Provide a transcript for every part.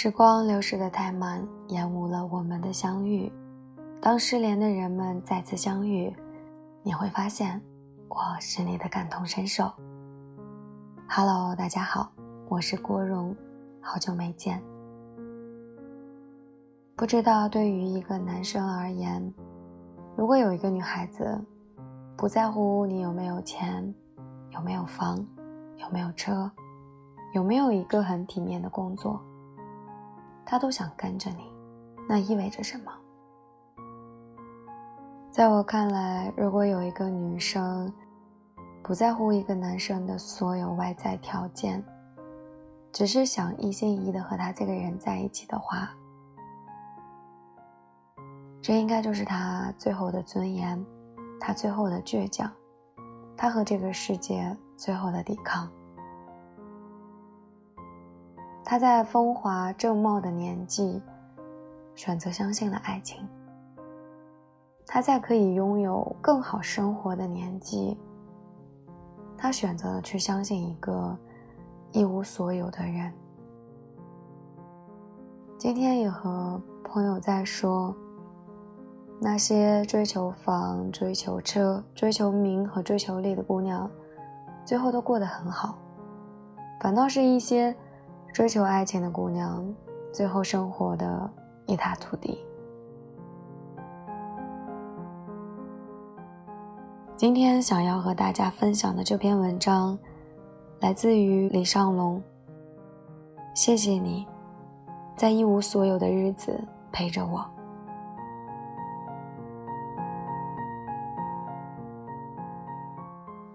时光流逝的太慢，延误了我们的相遇。当失联的人们再次相遇，你会发现，我是你的感同身受。Hello，大家好，我是郭荣，好久没见。不知道对于一个男生而言，如果有一个女孩子，不在乎你有没有钱，有没有房，有没有车，有没有一个很体面的工作，他都想跟着你，那意味着什么？在我看来，如果有一个女生，不在乎一个男生的所有外在条件，只是想一心一意的和他这个人在一起的话，这应该就是他最后的尊严，他最后的倔强，他和这个世界最后的抵抗。他在风华正茂的年纪，选择相信了爱情。他在可以拥有更好生活的年纪。他选择了去相信一个一无所有的人。今天也和朋友在说，那些追求房、追求车、追求名和追求利的姑娘，最后都过得很好，反倒是一些追求爱情的姑娘，最后生活的一塌涂地。今天想要和大家分享的这篇文章，来自于李尚龙。谢谢你，在一无所有的日子陪着我。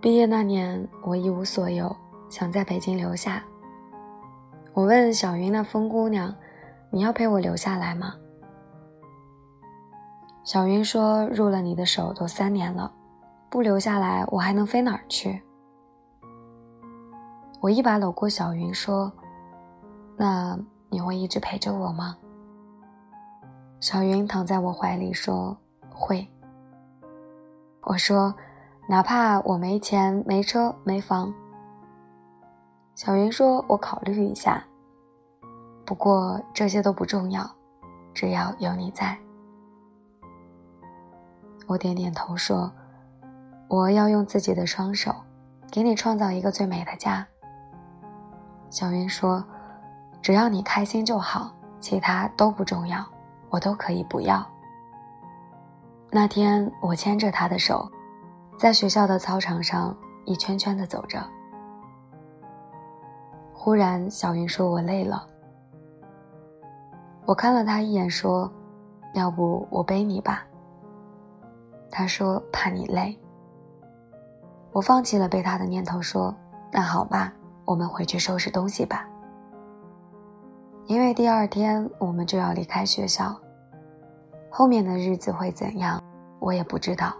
毕业那年，我一无所有，想在北京留下。我问小云那疯姑娘：“你要陪我留下来吗？”小云说：“入了你的手都三年了。”不留下来，我还能飞哪儿去？我一把搂过小云，说：“那你会一直陪着我吗？”小云躺在我怀里说：“会。”我说：“哪怕我没钱、没车、没房。”小云说：“我考虑一下。不过这些都不重要，只要有你在。”我点点头说。我要用自己的双手，给你创造一个最美的家。小云说：“只要你开心就好，其他都不重要，我都可以不要。”那天我牵着她的手，在学校的操场上一圈圈的走着。忽然，小云说我累了。我看了她一眼，说：“要不我背你吧。”她说：“怕你累。”我放弃了背他的念头，说：“那好吧，我们回去收拾东西吧。”因为第二天我们就要离开学校，后面的日子会怎样，我也不知道。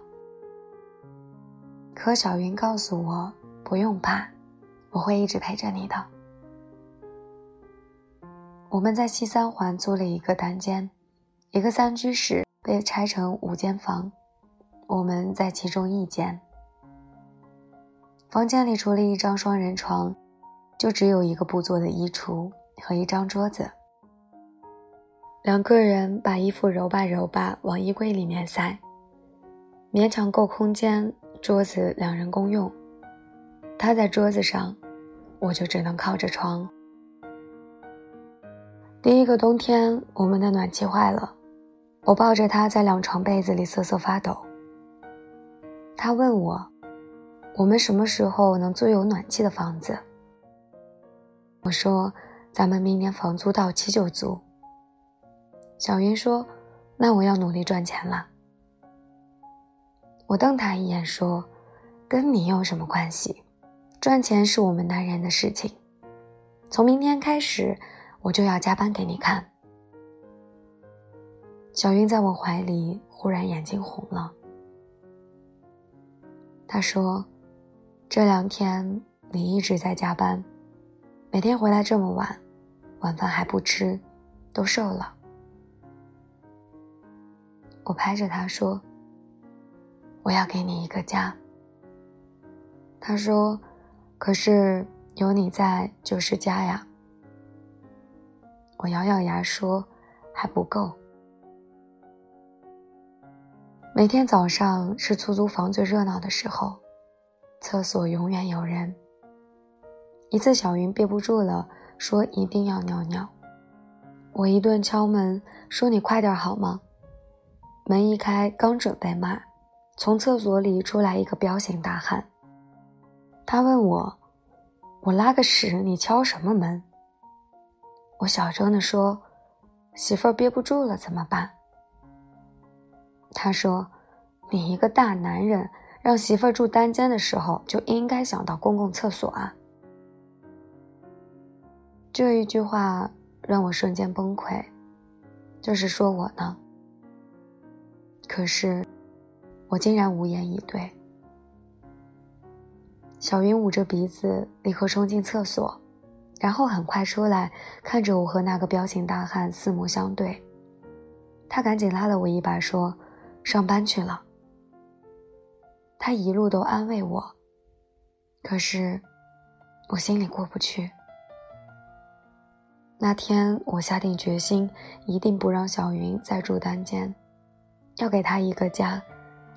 可小云告诉我，不用怕，我会一直陪着你的。我们在西三环租了一个单间，一个三居室被拆成五间房，我们在其中一间。房间里除了一张双人床，就只有一个布做的衣橱和一张桌子。两个人把衣服揉吧揉吧往衣柜里面塞，勉强够空间。桌子两人共用，他在桌子上，我就只能靠着床。第一个冬天，我们的暖气坏了，我抱着他在两床被子里瑟瑟发抖。他问我。我们什么时候能租有暖气的房子？我说：“咱们明年房租到期就租。”小云说：“那我要努力赚钱了。”我瞪他一眼说：“跟你有什么关系？赚钱是我们男人的事情。从明天开始，我就要加班给你看。”小云在我怀里忽然眼睛红了，他说。这两天你一直在加班，每天回来这么晚，晚饭还不吃，都瘦了。我拍着他说：“我要给你一个家。”他说：“可是有你在就是家呀。”我咬咬牙说：“还不够。”每天早上是出租房最热闹的时候，厕所永远有人。一次，小云憋不住了，说一定要尿尿。我一顿敲门，说：“你快点好吗？”门一开，刚准备骂，从厕所里出来一个彪形大汉。他问我：“我拉个屎，你敲什么门？”我小声地说：“媳妇儿憋不住了，怎么办？”他说：“你一个大男人，让媳妇儿住单间的时候，就应该想到公共厕所啊。”这一句话让我瞬间崩溃，就是说我呢。可是，我竟然无言以对。小云捂着鼻子，立刻冲进厕所，然后很快出来，看着我和那个彪形大汉四目相对，他赶紧拉了我一把，说：“上班去了。”他一路都安慰我，可是我心里过不去。那天，我下定决心，一定不让小云再住单间，要给她一个家。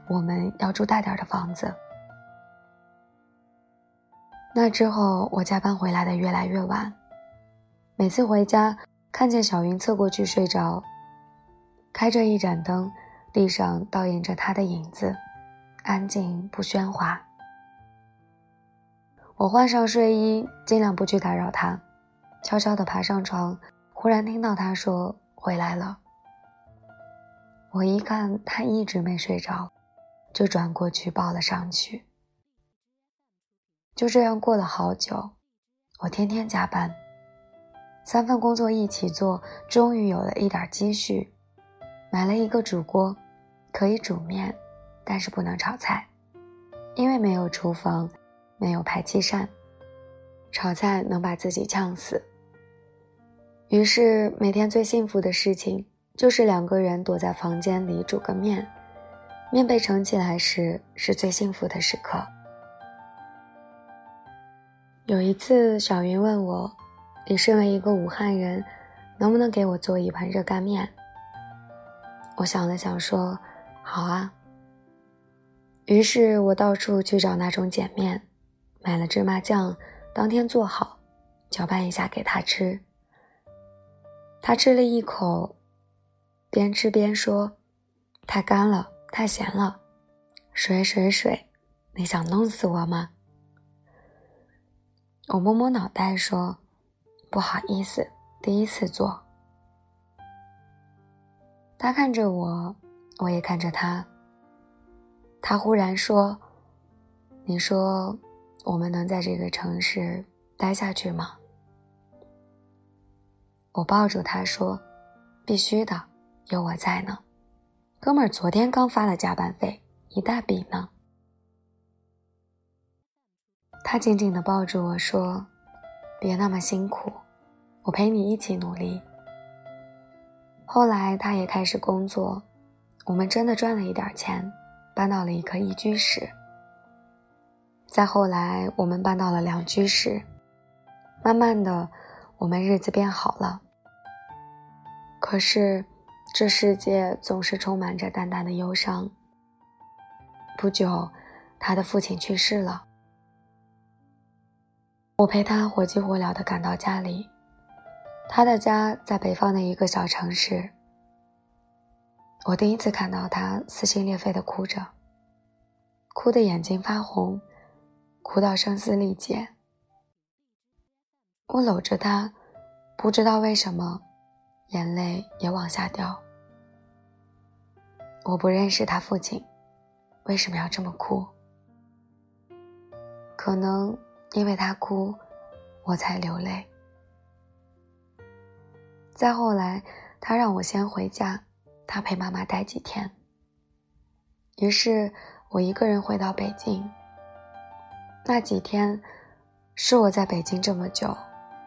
我们要住大点的房子。那之后，我加班回来的越来越晚，每次回家看见小云侧过去睡着，开着一盏灯，地上倒映着她的影子，安静不喧哗。我换上睡衣，尽量不去打扰她。悄悄地爬上床，忽然听到他说：“回来了。”我一看他一直没睡着，就转过去抱了上去。就这样过了好久，我天天加班，三份工作一起做，终于有了一点积蓄，买了一个煮锅，可以煮面，但是不能炒菜，因为没有厨房，没有排气扇，炒菜能把自己呛死。于是每天最幸福的事情就是两个人躲在房间里煮个面，面被盛起来时是最幸福的时刻。有一次，小云问我：“你身为一个武汉人，能不能给我做一碗热干面？”我想了想说：“好啊。”于是我到处去找那种碱面，买了芝麻酱，当天做好，搅拌一下给他吃。他吃了一口，边吃边说：“太干了，太咸了，水水水，你想弄死我吗？”我摸摸脑袋说：“不好意思，第一次做。”他看着我，我也看着他。他忽然说：“你说，我们能在这个城市待下去吗？”我抱住他说：“必须的，有我在呢。哥们儿昨天刚发了加班费，一大笔呢。”他紧紧地抱住我说：“别那么辛苦，我陪你一起努力。”后来他也开始工作，我们真的赚了一点钱，搬到了一个一居室。再后来，我们搬到了两居室，慢慢的，我们日子变好了。可是，这世界总是充满着淡淡的忧伤。不久，他的父亲去世了。我陪他火急火燎地赶到家里，他的家在北方的一个小城市。我第一次看到他撕心裂肺地哭着，哭得眼睛发红，哭到声嘶力竭。我搂着他，不知道为什么。眼泪也往下掉。我不认识他父亲，为什么要这么哭？可能因为他哭，我才流泪。再后来，他让我先回家，他陪妈妈待几天。于是我一个人回到北京。那几天，是我在北京这么久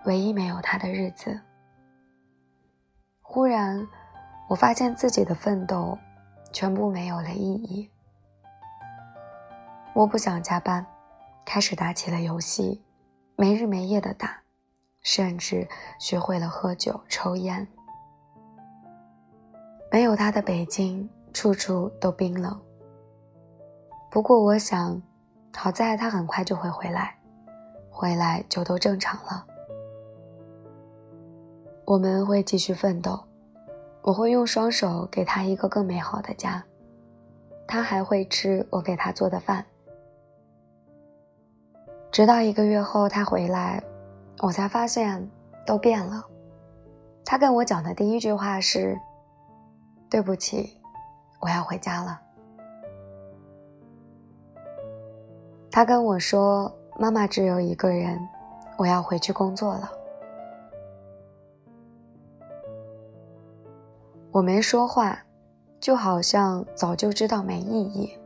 唯一没有他的日子。忽然，我发现自己的奋斗全部没有了意义。我不想加班，开始打起了游戏，没日没夜的打，甚至学会了喝酒、抽烟。没有他的北京，处处都冰冷。不过，我想，好在他很快就会回来，回来就都正常了。我们会继续奋斗，我会用双手给他一个更美好的家，他还会吃我给他做的饭。直到一个月后他回来，我才发现都变了。他跟我讲的第一句话是：“对不起，我要回家了。”他跟我说：“妈妈只有一个人，我要回去工作了。”我没说话，就好像早就知道没意义。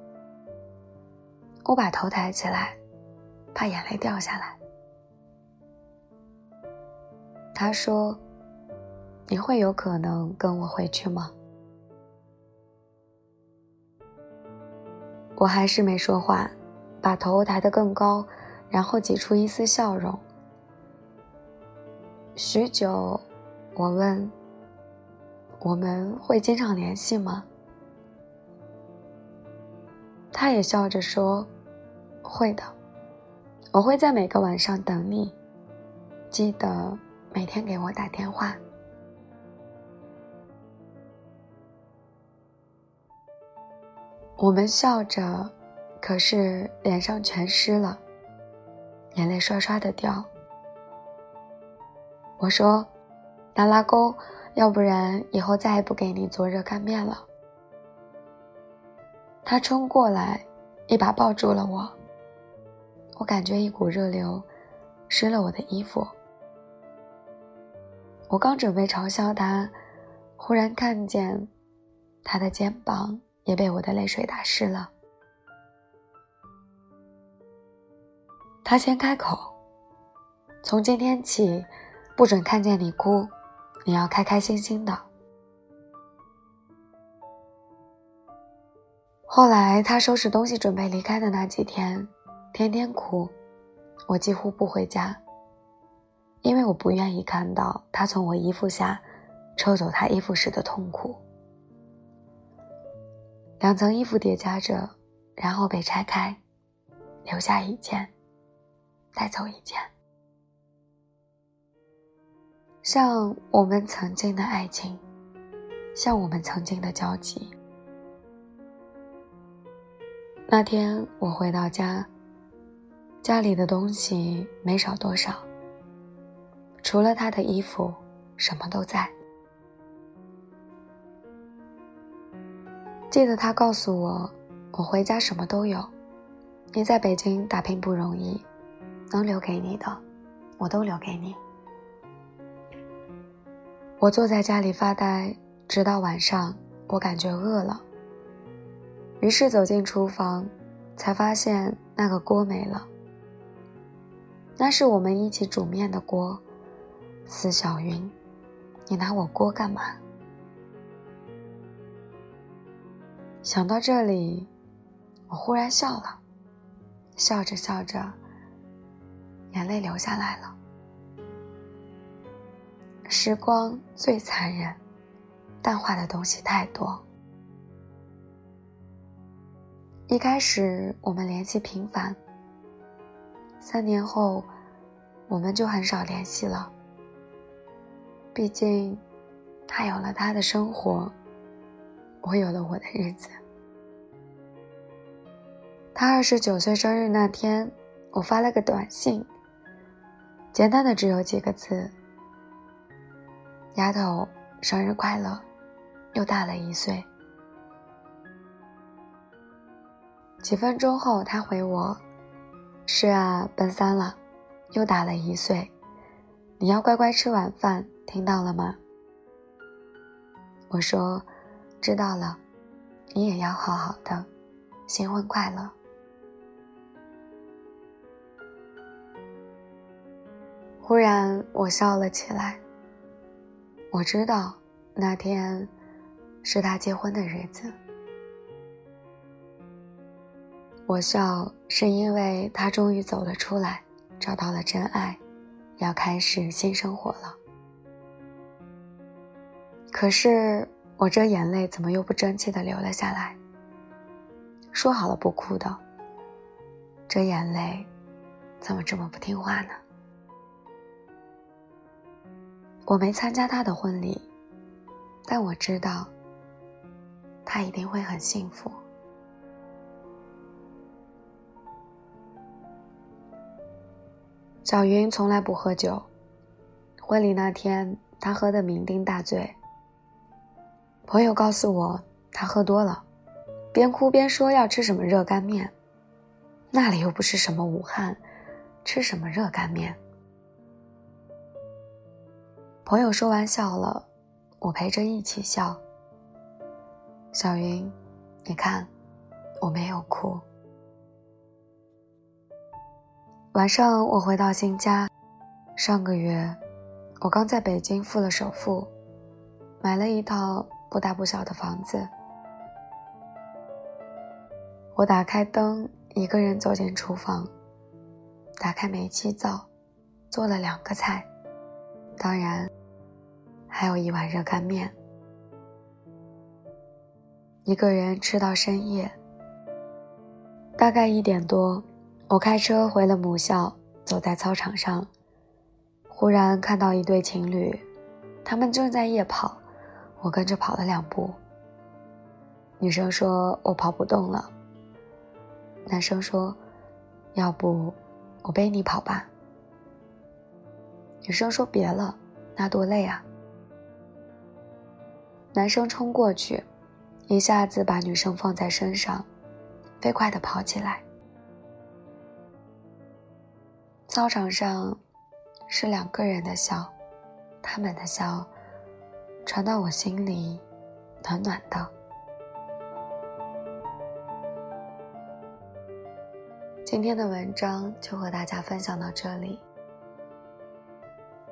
我把头抬起来，怕眼泪掉下来。他说：“你会有可能跟我回去吗？”我还是没说话，把头抬得更高，然后挤出一丝笑容。许久，我问。我们会经常联系吗？他也笑着说：“会的，我会在每个晚上等你，记得每天给我打电话。”我们笑着，可是脸上全湿了，眼泪刷刷的掉。我说：“拉拉钩。”要不然以后再也不给你做热干面了。他冲过来，一把抱住了我。我感觉一股热流湿了我的衣服。我刚准备嘲笑他，忽然看见他的肩膀也被我的泪水打湿了。他先开口：“从今天起，不准看见你哭。”你要开开心心的。后来他收拾东西准备离开的那几天，天天哭，我几乎不回家，因为我不愿意看到他从我衣服下抽走他衣服时的痛苦。两层衣服叠加着，然后被拆开，留下一件，带走一件。像我们曾经的爱情，像我们曾经的交集。那天我回到家，家里的东西没少多少，除了他的衣服，什么都在。记得他告诉我，我回家什么都有。你在北京打拼不容易，能留给你的，我都留给你。我坐在家里发呆，直到晚上，我感觉饿了。于是走进厨房，才发现那个锅没了。那是我们一起煮面的锅。司小云，你拿我锅干嘛？想到这里，我忽然笑了，笑着笑着，眼泪流下来了。时光最残忍，淡化的东西太多。一开始我们联系频繁，三年后，我们就很少联系了。毕竟，他有了他的生活，我有了我的日子。他二十九岁生日那天，我发了个短信，简单的只有几个字。丫头，生日快乐！又大了一岁。几分钟后，他回我：“是啊，奔三了，又大了一岁。你要乖乖吃晚饭，听到了吗？”我说：“知道了，你也要好好的，新婚快乐。”忽然，我笑了起来。我知道那天是他结婚的日子。我笑是因为他终于走了出来，找到了真爱，要开始新生活了。可是我这眼泪怎么又不争气的流了下来？说好了不哭的，这眼泪怎么这么不听话呢？我没参加他的婚礼，但我知道他一定会很幸福。小云从来不喝酒，婚礼那天她喝得酩酊大醉。朋友告诉我，她喝多了，边哭边说要吃什么热干面，那里又不是什么武汉，吃什么热干面？朋友说完笑了，我陪着一起笑。小云，你看，我没有哭。晚上我回到新家，上个月我刚在北京付了首付，买了一套不大不小的房子。我打开灯，一个人走进厨房，打开煤气灶，做了两个菜，当然还有一碗热干面。一个人吃到深夜，大概一点多。我开车回了母校，走在操场上，忽然看到一对情侣，他们正在夜跑，我跟着跑了两步。女生说：“我跑不动了。”男生说：“要不我背你跑吧。”女生说：“别了，那多累啊。”男生冲过去，一下子把女生放在身上，飞快地跑起来。操场上，是两个人的笑，他们的笑，传到我心里，暖暖的。今天的文章就和大家分享到这里。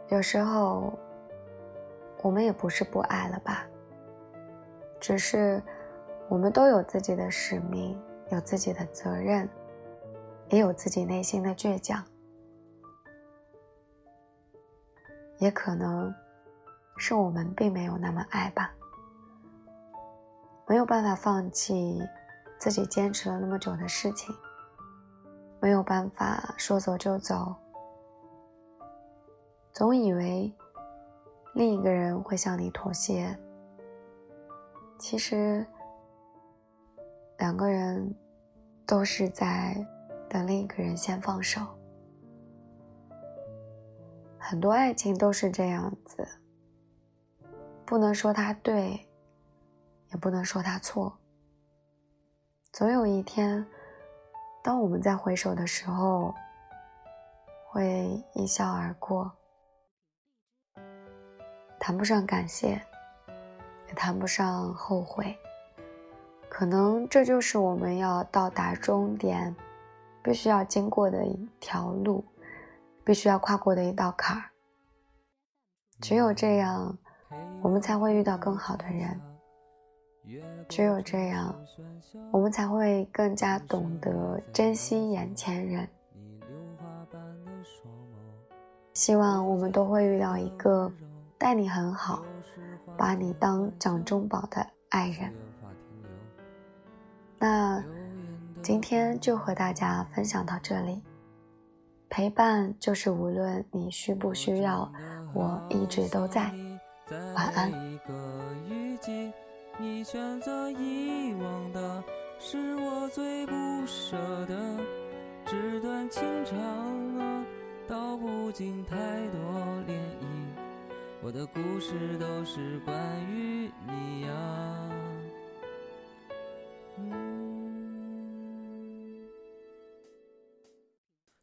有时候，我们也不是不爱了吧，只是我们都有自己的使命，有自己的责任，也有自己内心的倔强。也可能是我们并没有那么爱吧，没有办法放弃自己坚持了那么久的事情，没有办法说走就走，总以为另一个人会向你妥协，其实两个人都是在等另一个人先放手。很多爱情都是这样子，不能说他对，也不能说他错。总有一天，当我们在回首的时候，会一笑而过，谈不上感谢，也谈不上后悔。可能这就是我们要到达终点，必须要经过的一条路。必须要跨过的一道坎儿，只有这样，我们才会遇到更好的人；只有这样，我们才会更加懂得珍惜眼前人。希望我们都会遇到一个待你很好、把你当掌中宝的爱人。那今天就和大家分享到这里。陪伴就是无论你需不需要，我一直都在。晚安。一个雨季你选择遗忘的是我最不舍的，纸短情长啊，道不尽太多涟漪。我的故事都是关于你呀。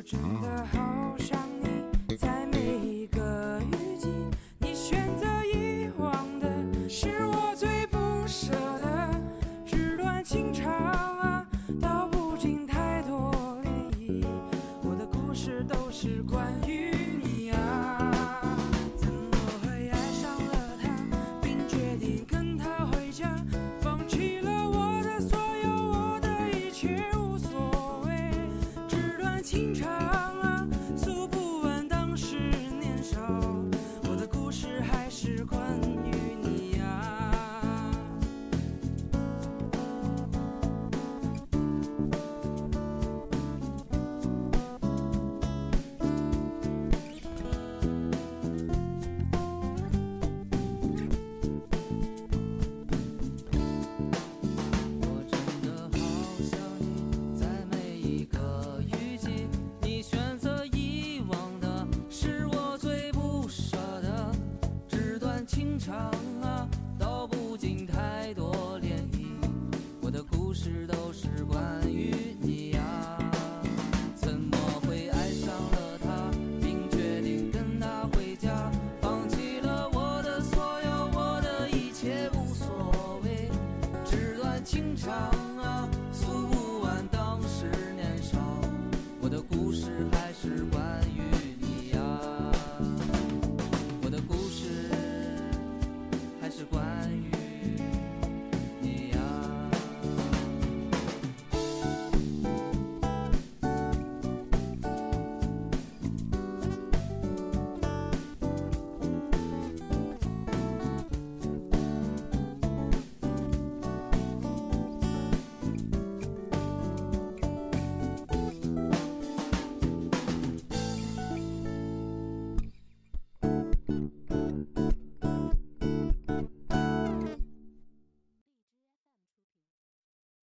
我真的好想